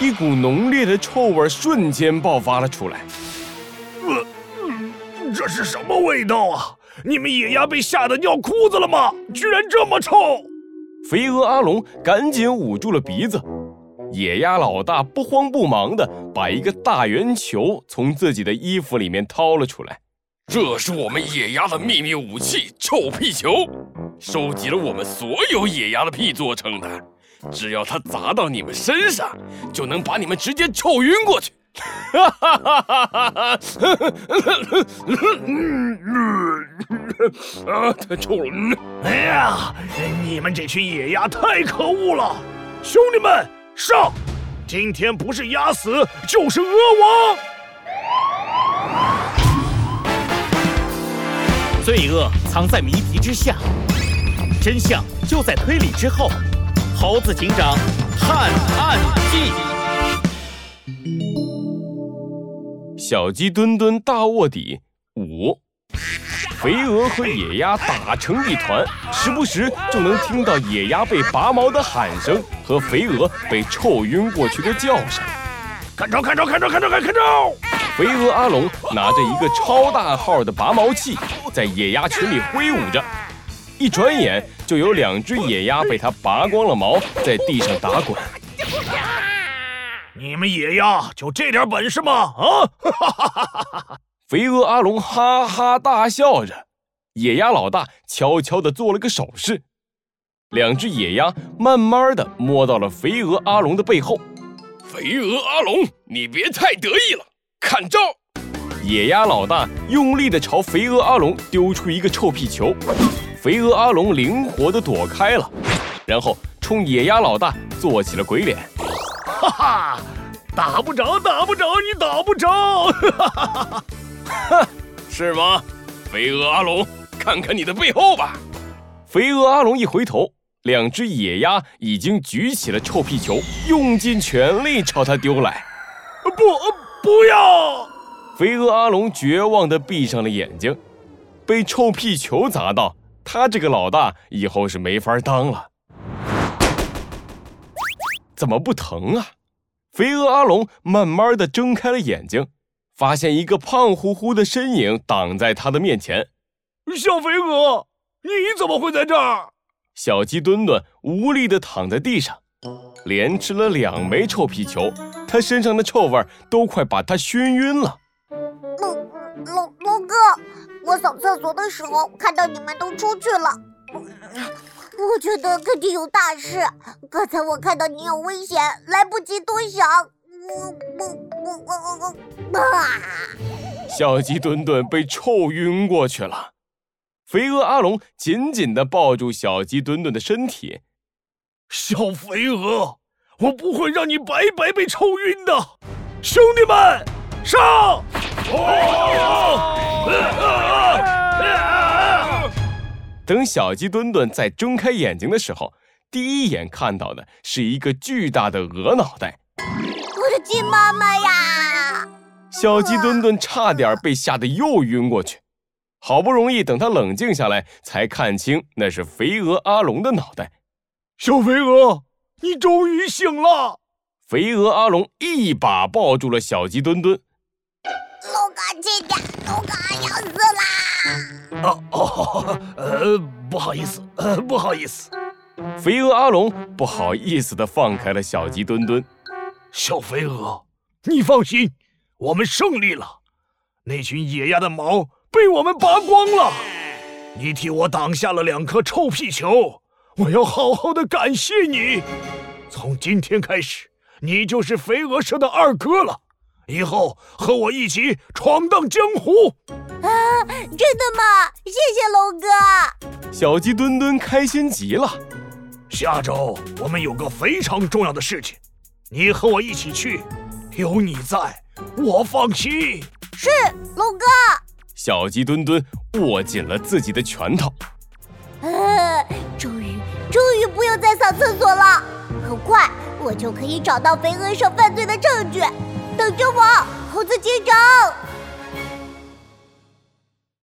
一股浓烈的臭味瞬间爆发了出来。呃，这是什么味道啊？你们野鸭被吓得尿裤子了吗？居然这么臭！肥鹅阿龙赶紧捂住了鼻子。野鸭老大不慌不忙地把一个大圆球从自己的衣服里面掏了出来。这是我们野鸭的秘密武器——臭屁球，收集了我们所有野鸭的屁做成的。只要它砸到你们身上，就能把你们直接臭晕过去。哈哈哈哈哈哈！啊，太臭了！哎呀，你们这群野鸭太可恶了！兄弟们，上！今天不是鸭死，就是鹅亡。罪恶藏在谜题之下，真相就在推理之后。猴子警长探案记：小鸡墩墩大卧底五，肥鹅和野鸭打成一团，时不时就能听到野鸭被拔毛的喊声和肥鹅被臭晕过去的叫声。看招！看招！看招！看招！看招！肥鹅阿龙拿着一个超大号的拔毛器，在野鸭群里挥舞着。一转眼，就有两只野鸭被他拔光了毛，在地上打滚。你们野鸭就这点本事吗？啊！肥鹅阿龙哈哈大笑着，野鸭老大悄悄地做了个手势，两只野鸭慢慢地摸到了肥鹅阿龙的背后。肥鹅阿龙，你别太得意了，看招！野鸭老大用力地朝肥鹅阿龙丢出一个臭屁球。肥鹅阿龙灵活地躲开了，然后冲野鸭老大做起了鬼脸。哈哈，打不着，打不着，你打不着！哈哈哈哈是吗？肥鹅阿龙，看看你的背后吧。肥鹅阿龙一回头，两只野鸭已经举起了臭屁球，用尽全力朝他丢来。不，不要！肥鹅阿龙绝望地闭上了眼睛，被臭屁球砸到。他这个老大以后是没法当了。怎么不疼啊？肥鹅阿龙慢慢的睁开了眼睛，发现一个胖乎乎的身影挡在他的面前。小肥鹅，你怎么会在这儿？小鸡墩墩无力的躺在地上，连吃了两枚臭皮球，他身上的臭味都快把他熏晕了。我扫厕所的时候看到你们都出去了，我觉得肯定有大事。刚才我看到你有危险，来不及多想。我我我我我啊！小鸡墩墩被臭晕过去了。肥鹅阿龙紧紧地抱住小鸡墩墩的身体。小肥鹅，我不会让你白白被臭晕的。兄弟们，上！等小鸡墩墩再睁开眼睛的时候，第一眼看到的是一个巨大的鹅脑袋。我的鸡妈妈呀！小鸡墩墩差点被吓得又晕过去。好不容易等他冷静下来，才看清那是肥鹅阿龙的脑袋。小肥鹅，你终于醒了！肥鹅阿龙一把抱住了小鸡墩墩。龙哥，轻点，龙哥要死啦！哦哦，呃，不好意思，呃，不好意思。肥鹅阿龙不好意思地放开了小鸡墩墩。小肥鹅，你放心，我们胜利了。那群野鸭的毛被我们拔光了，你替我挡下了两颗臭屁球，我要好好的感谢你。从今天开始，你就是肥鹅社的二哥了。以后和我一起闯荡江湖！真的吗？谢谢龙哥。小鸡墩墩开心极了。下周我们有个非常重要的事情，你和我一起去。有你在，我放心。是龙哥。小鸡墩墩握紧了自己的拳头。呃，终于，终于不用再扫厕所了。很快，我就可以找到肥鹅社犯罪的证据。等着我，猴子警长。